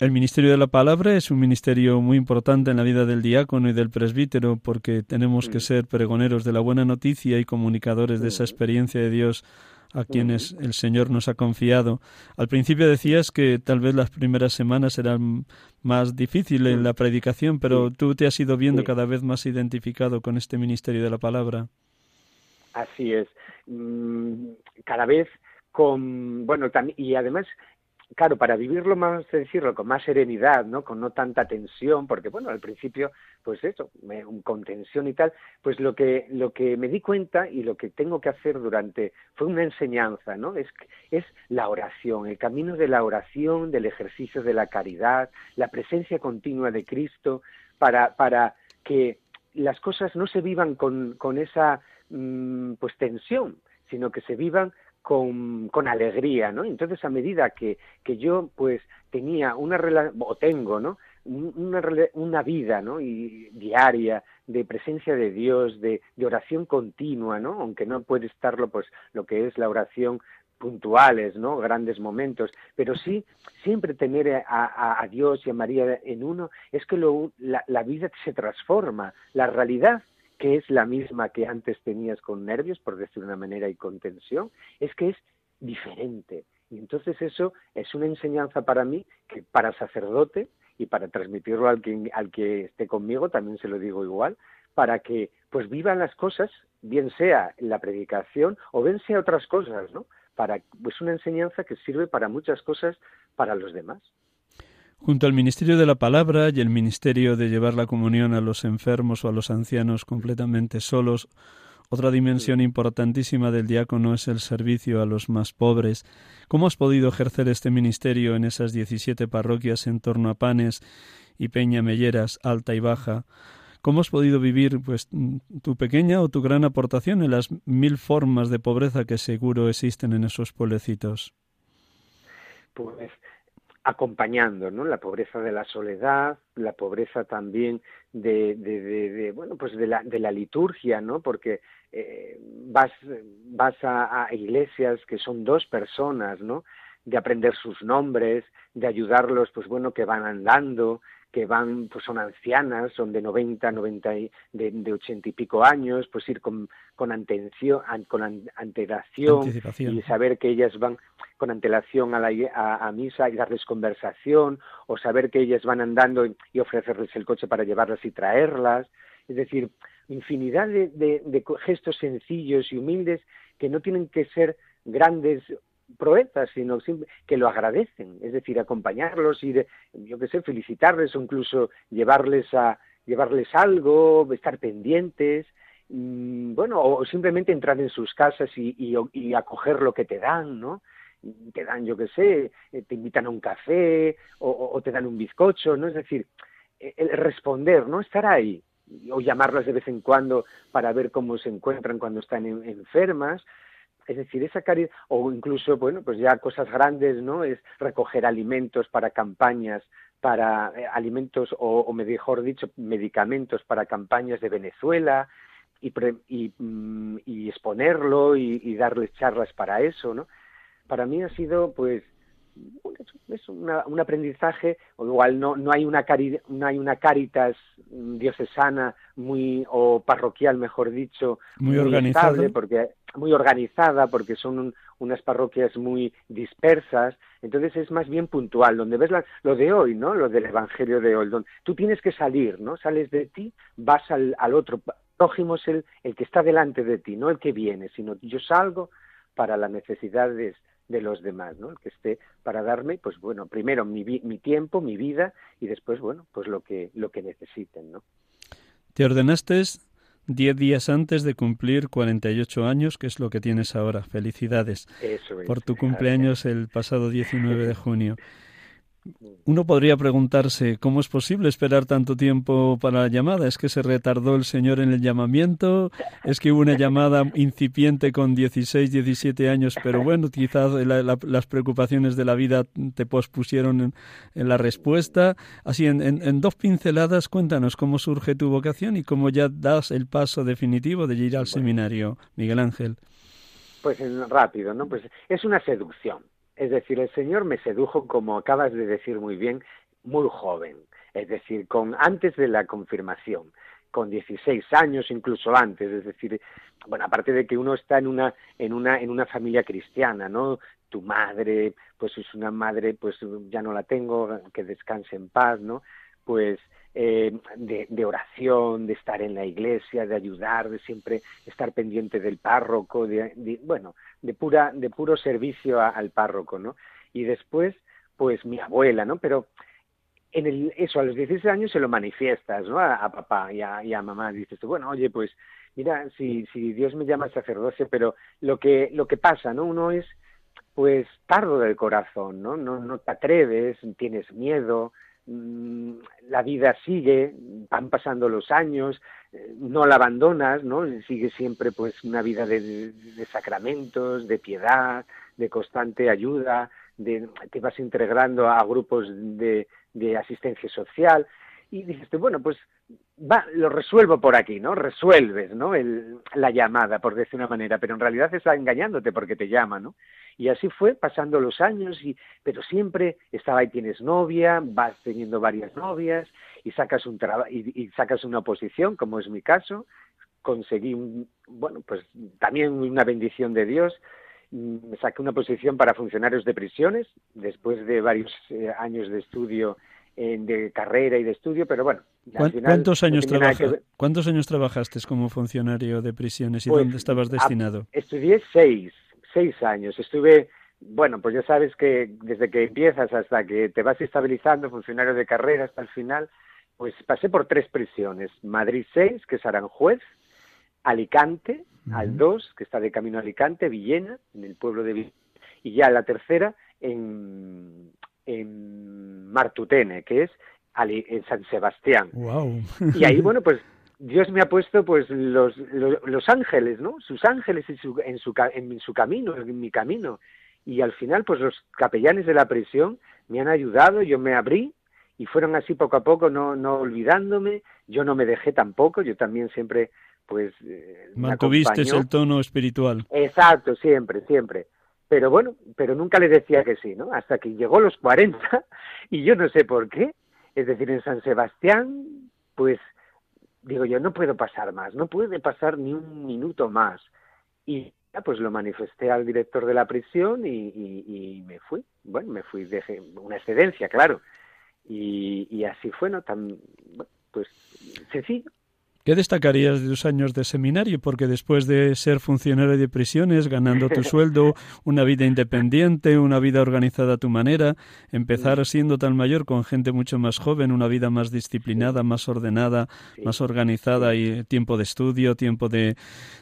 el ministerio de la palabra es un ministerio muy importante en la vida del diácono y del presbítero porque tenemos que mm. ser pregoneros de la buena noticia y comunicadores de esa mm. experiencia de Dios a quienes mm. el Señor nos ha confiado. Al principio decías que tal vez las primeras semanas eran más difíciles en la predicación, pero tú te has ido viendo cada vez más identificado con este ministerio de la palabra. Así es. Cada vez con, bueno, y además claro, para vivirlo más decirlo con más serenidad, ¿no? Con no tanta tensión, porque bueno, al principio, pues eso, me, con tensión y tal, pues lo que lo que me di cuenta y lo que tengo que hacer durante fue una enseñanza, ¿no? Es es la oración, el camino de la oración, del ejercicio de la caridad, la presencia continua de Cristo para para que las cosas no se vivan con con esa mm, pues tensión, sino que se vivan con, con alegría, ¿no? Entonces, a medida que, que yo, pues, tenía una relación, o tengo, ¿no? Una, una vida, ¿no? Y diaria de presencia de Dios, de, de oración continua, ¿no? Aunque no puede estarlo, pues, lo que es la oración puntuales, ¿no? Grandes momentos, pero sí siempre tener a, a, a Dios y a María en uno es que lo, la, la vida se transforma, la realidad que es la misma que antes tenías con nervios, por decir una manera, y con tensión, es que es diferente. Y entonces eso es una enseñanza para mí, que para sacerdote y para transmitirlo al que, al que esté conmigo también se lo digo igual, para que pues vivan las cosas, bien sea la predicación o bien sea otras cosas, ¿no? Para, pues una enseñanza que sirve para muchas cosas para los demás. Junto al ministerio de la palabra y el ministerio de llevar la comunión a los enfermos o a los ancianos completamente solos, otra dimensión importantísima del diácono es el servicio a los más pobres. ¿Cómo has podido ejercer este ministerio en esas 17 parroquias en torno a Panes y Peña Melleras, Alta y Baja? ¿Cómo has podido vivir pues tu pequeña o tu gran aportación en las mil formas de pobreza que seguro existen en esos pueblecitos? Pues acompañando, ¿no? La pobreza de la soledad, la pobreza también de, de, bueno, pues de la, de la liturgia, ¿no? Porque eh, vas, vas a, a, iglesias que son dos personas, ¿no? De aprender sus nombres, de ayudarlos, pues bueno, que van andando, que van, pues son ancianas, son de 90, 90, de, de 80 y pico años, pues ir con, con, antención, con antelación y saber que ellas van con antelación a, la, a, misa y darles conversación, o saber que ellas van andando y ofrecerles el coche para llevarlas y traerlas. Es decir, infinidad de, de, de gestos sencillos y humildes que no tienen que ser grandes proezas, sino que lo agradecen, es decir, acompañarlos y, de, yo qué sé, felicitarles o incluso llevarles a llevarles algo, estar pendientes, bueno, o simplemente entrar en sus casas y, y, acoger lo que te dan, ¿no? Te dan, yo qué sé, eh, te invitan a un café o, o te dan un bizcocho, ¿no? Es decir, e, el responder, ¿no? Estar ahí, o llamarlas de vez en cuando para ver cómo se encuentran cuando están enfermas, es decir, esa caridad, o incluso, bueno, pues ya cosas grandes, ¿no? Es recoger alimentos para campañas, para eh, alimentos, o, mejor dicho, medicamentos para campañas de Venezuela, y, y, mm, y exponerlo y, y, darles charlas para eso, ¿no? Para mí ha sido, pues, es un aprendizaje, o igual no, no, hay una no hay una caritas diocesana muy, o parroquial, mejor dicho, muy, organizada. porque, muy organizada, porque son unas parroquias muy dispersas, entonces es más bien puntual, donde ves lo de hoy, ¿no? Lo del Evangelio de hoy, donde tú tienes que salir, ¿no? Sales de ti, vas al, al otro, prójimo es el, el que está delante de ti, no el que viene, sino yo salgo para las necesidades de los demás, ¿no? El que esté para darme, pues bueno, primero mi, mi tiempo, mi vida y después, bueno, pues lo que, lo que necesiten, ¿no? Te ordenaste diez días antes de cumplir 48 años, que es lo que tienes ahora. Felicidades por tu cumpleaños el pasado 19 de junio. Uno podría preguntarse cómo es posible esperar tanto tiempo para la llamada. ¿Es que se retardó el Señor en el llamamiento? ¿Es que hubo una llamada incipiente con 16, 17 años? Pero bueno, quizás las preocupaciones de la vida te pospusieron en, la respuesta. Así, en, dos pinceladas, cuéntanos cómo surge tu vocación y cómo ya das el paso definitivo de ir al seminario, Miguel Ángel. Pues rápido, ¿no? Pues es una seducción es decir, el Señor me sedujo, como acabas de decir muy bien, muy joven, es decir, con antes de la confirmación, con 16 años, incluso antes, es decir, bueno, aparte de que uno está en una en una en una familia cristiana, ¿no? Tu madre, pues es una madre, pues ya no la tengo, que descanse en paz, ¿no? Pues eh, de, oración, de estar en la iglesia, de ayudar, de siempre estar pendiente del párroco, de, bueno, de pura, de puro servicio al párroco, ¿no? Y después, pues mi abuela, ¿no? Pero en el, eso, a los 16 años se lo manifiestas, ¿no? A, papá y a, a, mamá, dices tú, bueno, oye, pues mira, si, si Dios me llama sacerdocio, pero lo que, lo que pasa, ¿no? Uno es, pues, tardo del corazón, ¿no? No, no te atreves, tienes miedo, la vida sigue, van pasando los años, eh, no la abandonas, ¿no? Sigue siempre pues una vida de, sacramentos, de piedad, de constante ayuda, de, te vas integrando a grupos de asistencia social y dices, bueno, pues va, lo resuelvo por aquí, ¿no? Resuelves, ¿no? El, la llamada, por decir una manera, pero en realidad está engañándote porque te llama, ¿no? Y así fue pasando los años, y, pero siempre estaba ahí, tienes novia, vas teniendo varias novias y sacas, un y, y sacas una posición, como es mi caso. Conseguí, bueno, pues también una bendición de Dios. Me saqué una posición para funcionarios de prisiones después de varios eh, años de estudio de carrera y de estudio, pero bueno. ¿Cuántos, años ¿Cuántos años trabajaste como funcionario de prisiones y pues, dónde estabas destinado? estudié seis, seis años. Estuve, bueno, pues ya sabes que desde que empiezas hasta que te vas estabilizando, funcionario de carrera hasta el final, pues pasé por tres prisiones. Madrid 6, que es Aranjuez, Alicante, al 2, que está de camino a Alicante, Villena, en el pueblo de Villena, y ya la tercera en, en Martutene, que es en San Sebastián. y ahí, bueno, pues Dios me ha puesto pues los, los, ángeles, ¿no? Sus ángeles en su, en, su, en su camino, en mi camino. Y al final, pues los capellanes de la prisión me han ayudado, yo me abrí y fueron así poco a poco, no, no olvidándome, yo no me dejé tampoco, yo también siempre, pues... Eh, Mantuviste el tono espiritual. Exacto, siempre, siempre. Pero bueno, pero nunca le decía que sí, ¿no? Hasta que llegó los 40 y yo no sé por qué, es decir, en San Sebastián, pues digo yo, no puedo pasar más, no puede pasar ni un minuto más. Y ya, pues lo manifesté al director de la prisión y, y me fui. Bueno, me fui, dejé una excedencia, claro y, así fue, ¿no? Tan, pues sencillo. ¿Qué destacarías de tus años de seminario? Porque después de ser funcionario de prisiones, ganando tu sueldo, una vida independiente, una vida organizada a tu manera, empezar siendo tan mayor con gente mucho más joven, una vida más disciplinada, más ordenada, más organizada y tiempo de estudio, tiempo de,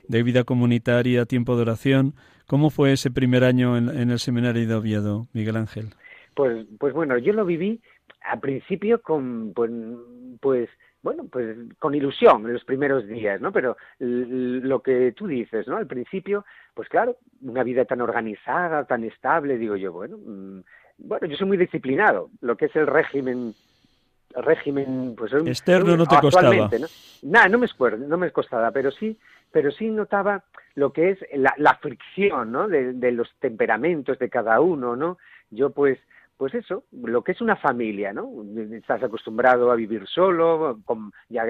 vida comunitaria, tiempo de oración. ¿Cómo fue ese primer año en, en el seminario de Oviedo, Miguel Ángel? Pues, pues bueno, yo lo viví al principio con pues, pues bueno pues con ilusión en los primeros días no pero lo que tú dices no al principio pues claro una vida tan organizada tan estable digo yo bueno mm, bueno yo soy muy disciplinado lo que es el régimen el régimen pues externo no te costaba. ¿no? nada no me no me costaba pero sí pero sí notaba lo que es la, la fricción no de, de los temperamentos de cada uno no yo pues pues eso, lo que es una familia, ¿no? Estás acostumbrado a vivir solo, con ya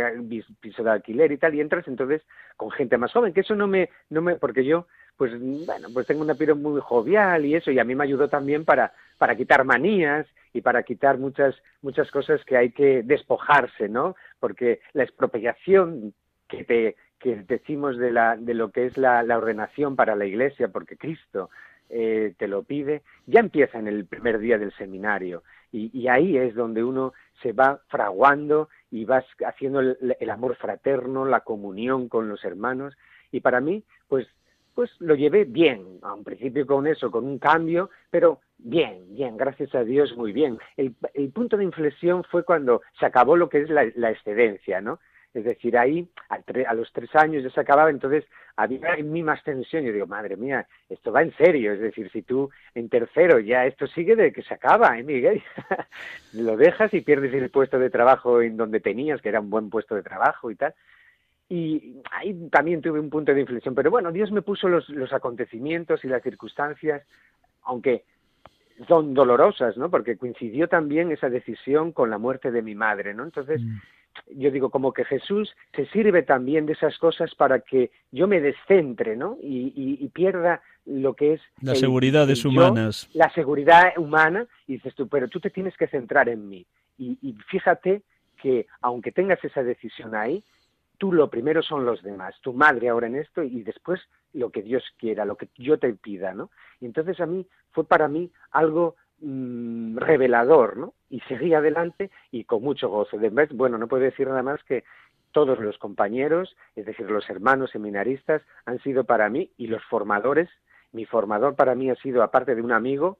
piso de alquiler y tal, y entras entonces con gente más joven, que eso no me, no me, porque yo, pues bueno, pues tengo una piel muy jovial y eso, y a mí me ayudó también para, para quitar manías y para quitar muchas, muchas cosas que hay que despojarse, ¿no? Porque la expropiación que te, que decimos de, la, de lo que es la, la ordenación para la Iglesia, porque Cristo eh, te lo pide, ya empieza en el primer día del seminario y, ahí es donde uno se va fraguando y vas haciendo el, amor fraterno, la comunión con los hermanos y para mí, pues, pues lo llevé bien, a un principio con eso, con un cambio, pero bien, bien, gracias a Dios, muy bien. El, punto de inflexión fue cuando se acabó lo que es la excedencia, ¿no? Es decir, ahí a, los tres años ya se acababa, entonces había en mí más tensión. Yo digo, madre mía, esto va en serio. Es decir, si tú en tercero ya esto sigue de que se acaba, ¿eh, Miguel? Lo dejas y pierdes el puesto de trabajo en donde tenías, que era un buen puesto de trabajo y tal. Y ahí también tuve un punto de inflexión. Pero bueno, Dios me puso los, acontecimientos y las circunstancias, aunque son dolorosas, ¿no? Porque coincidió también esa decisión con la muerte de mi madre, ¿no? Entonces, mm yo digo como que Jesús se sirve también de esas cosas para que yo me descentre, ¿no? Y, pierda lo que es... Las seguridades humanas. La seguridad humana, y dices tú, pero tú te tienes que centrar en mí. Y, y fíjate que aunque tengas esa decisión ahí, tú lo primero son los demás, tu madre ahora en esto y después lo que Dios quiera, lo que yo te pida, ¿no? Y entonces a mí fue para mí algo Mm, revelador, ¿no? Y seguí adelante y con mucho gozo. De vez, bueno, no puedo decir nada más que todos los compañeros, es decir, los hermanos seminaristas, han sido para mí y los formadores, mi formador para mí ha sido, aparte de un amigo,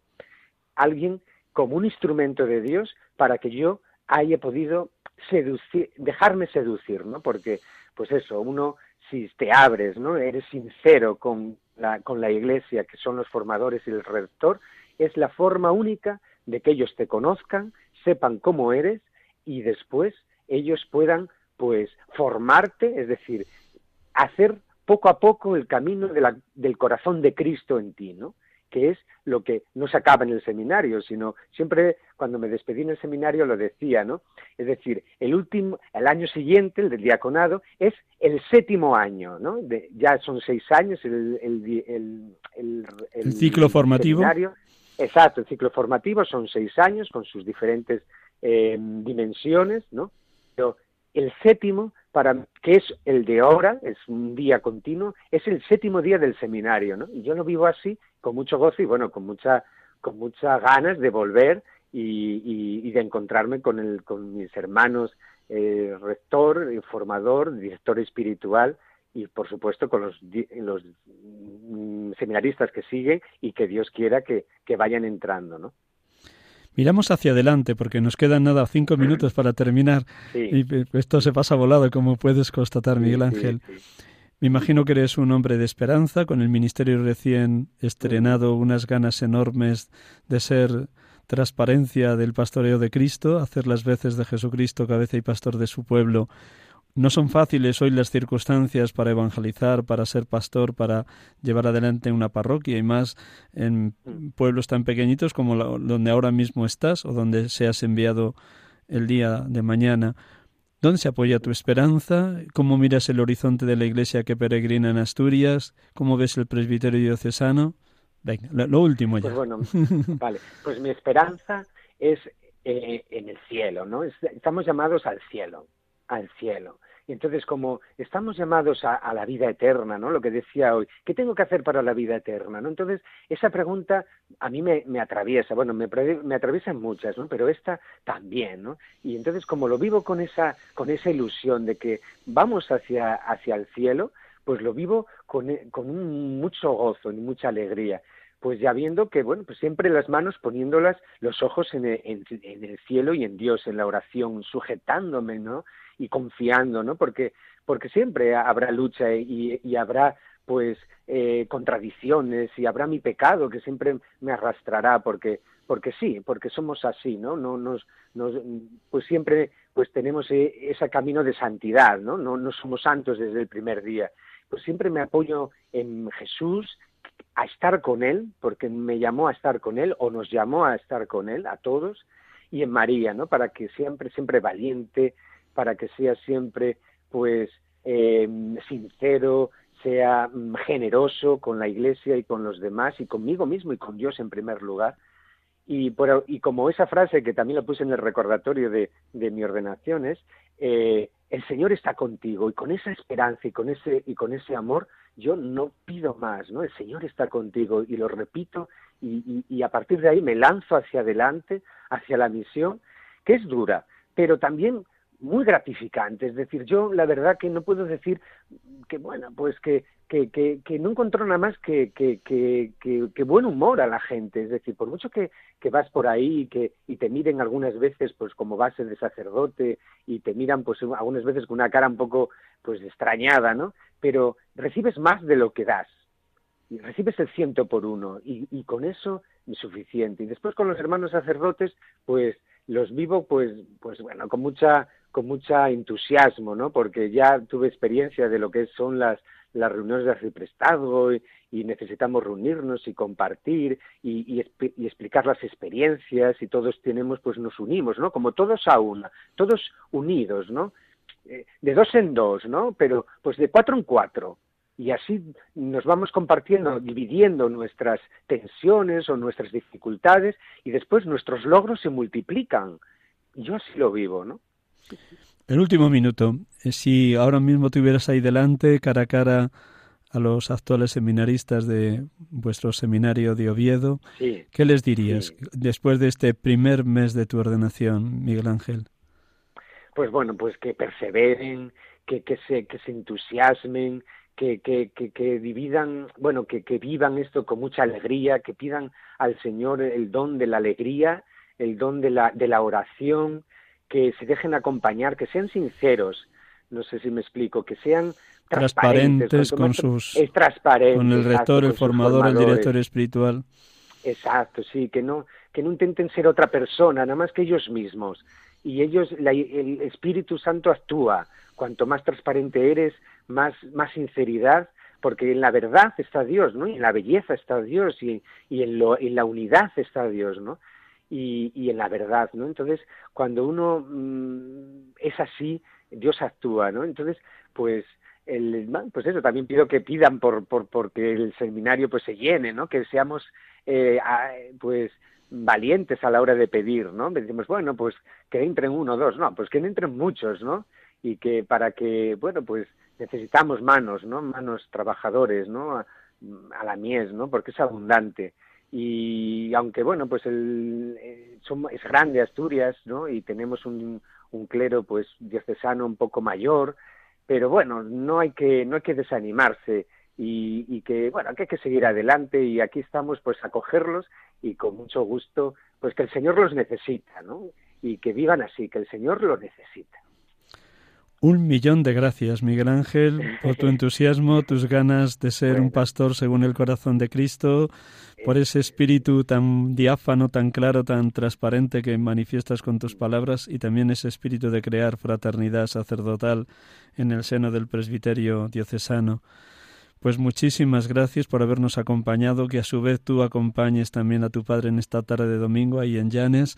alguien como un instrumento de Dios para que yo haya podido seducir, dejarme seducir, ¿no? Porque, pues eso, uno, si te abres, ¿no? Eres sincero con la, con la iglesia, que son los formadores y el rector, es la forma única de que ellos te conozcan, sepan cómo eres y después ellos puedan pues formarte, es decir, hacer poco a poco el camino del corazón de Cristo en ti, ¿no? que es lo que no se acaba en el seminario, sino siempre cuando me despedí en el seminario lo decía, ¿no? Es decir, el último, el año siguiente, el del diaconado, es el séptimo año, ¿no? ya son seis años el, el, el, ciclo formativo. Exacto, el ciclo formativo son seis años con sus diferentes em, dimensiones, ¿no? Pero el séptimo, para que es el de ahora, es un día continuo, es el séptimo día del seminario, ¿no? Y yo lo vivo así, con mucho gozo y bueno, con mucha, con muchas ganas de volver y, de encontrarme con, el, con mis hermanos eh, rector, formador, director espiritual y por supuesto con los, los seminaristas que siguen y que Dios quiera que, que vayan entrando, ¿no? Miramos hacia adelante porque nos quedan nada cinco minutos para terminar. Y esto se pasa volado como puedes constatar Miguel Ángel. Me imagino que eres un hombre de esperanza con el ministerio recién estrenado, unas ganas enormes de ser transparencia del pastoreo de Cristo, hacer las veces de Jesucristo cabeza y pastor de su pueblo no son fáciles hoy las circunstancias para evangelizar, para ser pastor, para llevar adelante una parroquia y más en pueblos tan pequeñitos como donde ahora mismo estás o donde seas enviado el día de mañana. ¿Dónde se apoya tu esperanza? ¿Cómo miras el horizonte de la iglesia que peregrina en Asturias? ¿Cómo ves el presbiterio diocesano? Venga, lo, último ya. Pues bueno, vale. Pues mi esperanza es eh, en el cielo, ¿no? Estamos llamados al cielo, al cielo. Y entonces, como estamos llamados a, la vida eterna, ¿no? Lo que decía hoy, ¿qué tengo que hacer para la vida eterna? ¿no? Entonces, esa pregunta a mí me, atraviesa, bueno, me, atraviesan muchas, ¿no? Pero esta también, ¿no? Y entonces, como lo vivo con esa, con esa ilusión de que vamos hacia, hacia el cielo, pues lo vivo con, con mucho gozo y mucha alegría pues ya viendo que, bueno, pues siempre las manos poniéndolas, los ojos en en el, cielo y en Dios, en la oración, sujetándome, ¿no? y confiando, ¿no? Porque, porque siempre habrá lucha y, y habrá pues eh, contradicciones y habrá mi pecado que siempre me arrastrará porque porque sí porque somos así no no nos, nos pues siempre pues tenemos e, ese camino de santidad no no no somos santos desde el primer día pues siempre me apoyo en Jesús a estar con él porque me llamó a estar con él o nos llamó a estar con él a todos y en María no para que siempre siempre valiente para que sea siempre pues eh, sincero, sea mm, generoso con la Iglesia y con los demás y conmigo mismo y con Dios en primer lugar. Y, y como esa frase que también la puse en el recordatorio de, de mi ordenación es, eh, el Señor está contigo y con esa esperanza y con ese, y con ese amor yo no pido más, ¿no? El Señor está contigo y lo repito y, y a partir de ahí me lanzo hacia adelante, hacia la misión, que es dura, pero también muy gratificante. Es decir, yo la verdad que no puedo decir que, bueno, pues que, que, que, no encontró nada más que, que, que, buen humor a la gente. Es decir, por mucho que, que vas por ahí y, que, y te miren algunas veces pues como base de sacerdote y te miran pues algunas veces con una cara un poco pues extrañada, ¿no? Pero recibes más de lo que das. Y recibes el ciento por uno y, y con eso es suficiente. Y después con los hermanos sacerdotes, pues los vivo pues pues bueno con mucha con mucha entusiasmo, ¿no? Porque ya tuve experiencia de lo que son las, las reuniones de arciprestazgo y, y necesitamos reunirnos y compartir y, explicar las experiencias y todos tenemos, pues nos unimos, ¿no? Como todos a una, todos unidos, ¿no? Eh, de dos en dos, ¿no? Pero pues de cuatro en cuatro. Y así nos vamos compartiendo, dividiendo nuestras tensiones o nuestras dificultades y después nuestros logros se multiplican. Yo así lo vivo, ¿no? El último minuto. Eh, si ahora mismo tuvieras ahí delante, cara a cara, a los actuales seminaristas de vuestro seminario de Oviedo, ¿qué les dirías después de este primer mes de tu ordenación, Miguel Ángel? Pues bueno, pues que perseveren, que, que, se, que se entusiasmen, que, que, que, que dividan, bueno, que, que vivan esto con mucha alegría, que pidan al Señor el don de la alegría, el don de la, de la oración, que se dejen acompañar, que sean sinceros, no sé si me explico, que sean transparentes, con sus con el rector, el formador, el director espiritual. Exacto, sí, que no que no intenten ser otra persona, nada más que ellos mismos. Y ellos, el Espíritu Santo actúa. Cuanto más transparente eres, más, más sinceridad, porque en la verdad está Dios, ¿no? Y en la belleza está Dios y, y en, lo, en la unidad está Dios, ¿no? Y, y en la verdad, ¿no? Entonces, cuando uno mm, es así, Dios actúa, ¿no? Entonces, pues el, pues eso, también pido que pidan por, por porque el seminario pues se llene, ¿no? Que seamos eh, pues valientes a la hora de pedir, ¿no? Decimos, bueno, pues que entren uno o dos, no, pues que entren muchos, ¿no? Y que para que, bueno, pues necesitamos manos, ¿no? Manos trabajadores, ¿no? A, la mies, ¿no? Porque es abundante. Y aunque, bueno, pues el, eh, es grande Asturias, ¿no? Y tenemos un, un clero, pues, diocesano un poco mayor, pero bueno, no hay que, no hay que desanimarse y, y que, bueno, que hay que seguir adelante y aquí estamos, pues, a cogerlos y con mucho gusto, pues que el Señor los necesita, ¿no? Y que vivan así, que el Señor lo necesita. Un millón de gracias, Miguel Ángel, por tu entusiasmo, tus ganas de ser un pastor según el corazón de Cristo, por ese espíritu tan diáfano, tan claro, tan transparente que manifiestas con tus palabras y también ese espíritu de crear fraternidad sacerdotal en el seno del presbiterio diocesano. Pues muchísimas gracias por habernos acompañado, que a su vez tú acompañes también a tu padre en esta tarde de domingo ahí en Llanes.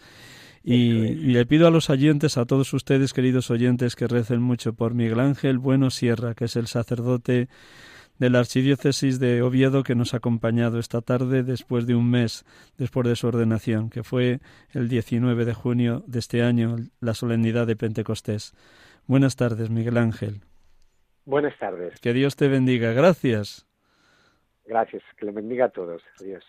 Y, le pido a los oyentes, a todos ustedes, queridos oyentes, que recen mucho por Miguel Ángel Bueno Sierra, que es el sacerdote de la Archidiócesis de Oviedo que nos ha acompañado esta tarde después de un mes después de su ordenación, que fue el 19 de junio de este año, la solemnidad de Pentecostés. Buenas tardes, Miguel Ángel. Buenas tardes. Que Dios te bendiga. Gracias. Gracias. Que le bendiga a todos. Adiós.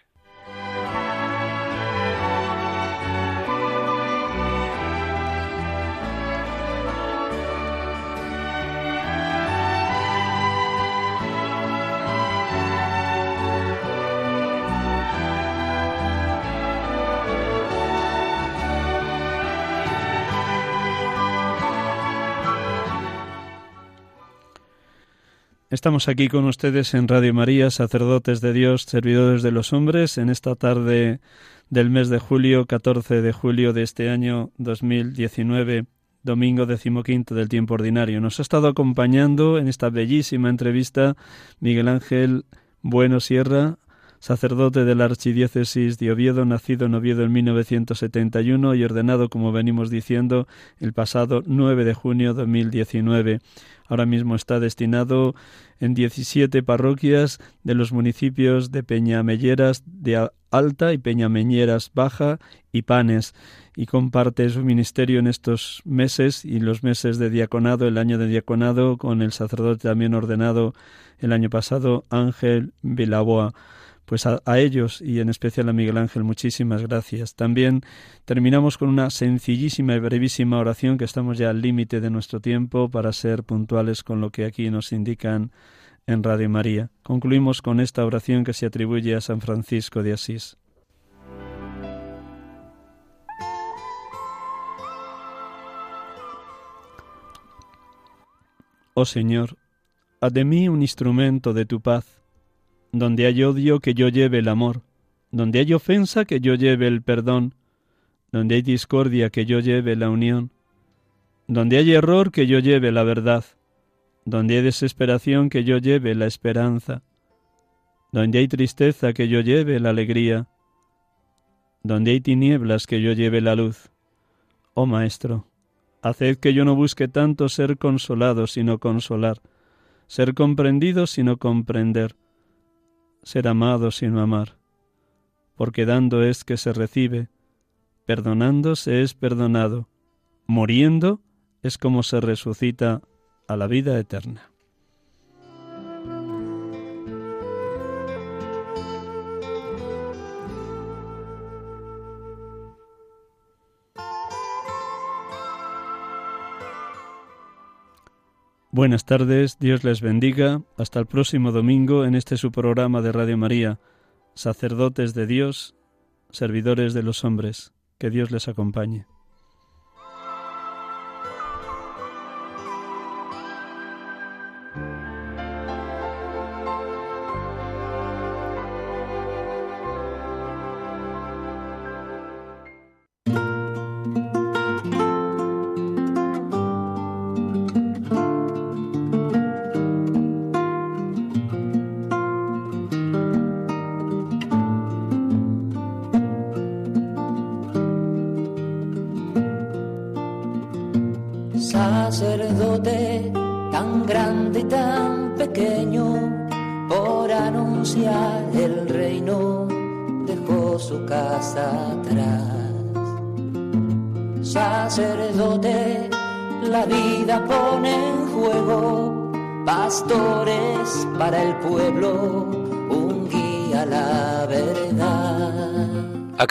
Estamos aquí con ustedes en Radio María, sacerdotes de Dios, servidores de los hombres, en esta tarde del mes de julio, 14 de julio de este año 2019, domingo decimoquinto del tiempo ordinario. Nos ha estado acompañando en esta bellísima entrevista Miguel Ángel Bueno Sierra, sacerdote de la Archidiócesis de Oviedo, nacido en Oviedo en 1971 y ordenado, como venimos diciendo, el pasado 9 de junio de 2019. Ahora mismo está destinado en 17 parroquias de los municipios de Peñamelleras de Alta y Peñameñeras Baja y Panes y comparte su ministerio en estos meses y los meses de diaconado, el año de diaconado con el sacerdote también ordenado el año pasado Ángel Vilaboa. Pues a, ellos y en especial a Miguel Ángel, muchísimas gracias. También terminamos con una sencillísima y brevísima oración que estamos ya al límite de nuestro tiempo para ser puntuales con lo que aquí nos indican en Radio María. Concluimos con esta oración que se atribuye a San Francisco de Asís. Oh Señor, haz de mí un instrumento de tu paz donde hay odio, que yo lleve el amor. Donde hay ofensa, que yo lleve el perdón. Donde hay discordia, que yo lleve la unión. Donde hay error, que yo lleve la verdad. Donde hay desesperación, que yo lleve la esperanza. Donde hay tristeza, que yo lleve la alegría. Donde hay tinieblas, que yo lleve la luz. Oh Maestro, haced que yo no busque tanto ser consolado, sino consolar, ser comprendido, sino comprender ser amado sino amar, porque dando es que se recibe, perdonando se es perdonado, muriendo es como se resucita a la vida eterna. Buenas tardes, Dios les bendiga. Hasta el próximo domingo en este su programa de Radio María, sacerdotes de Dios, servidores de los hombres. Que Dios les acompañe.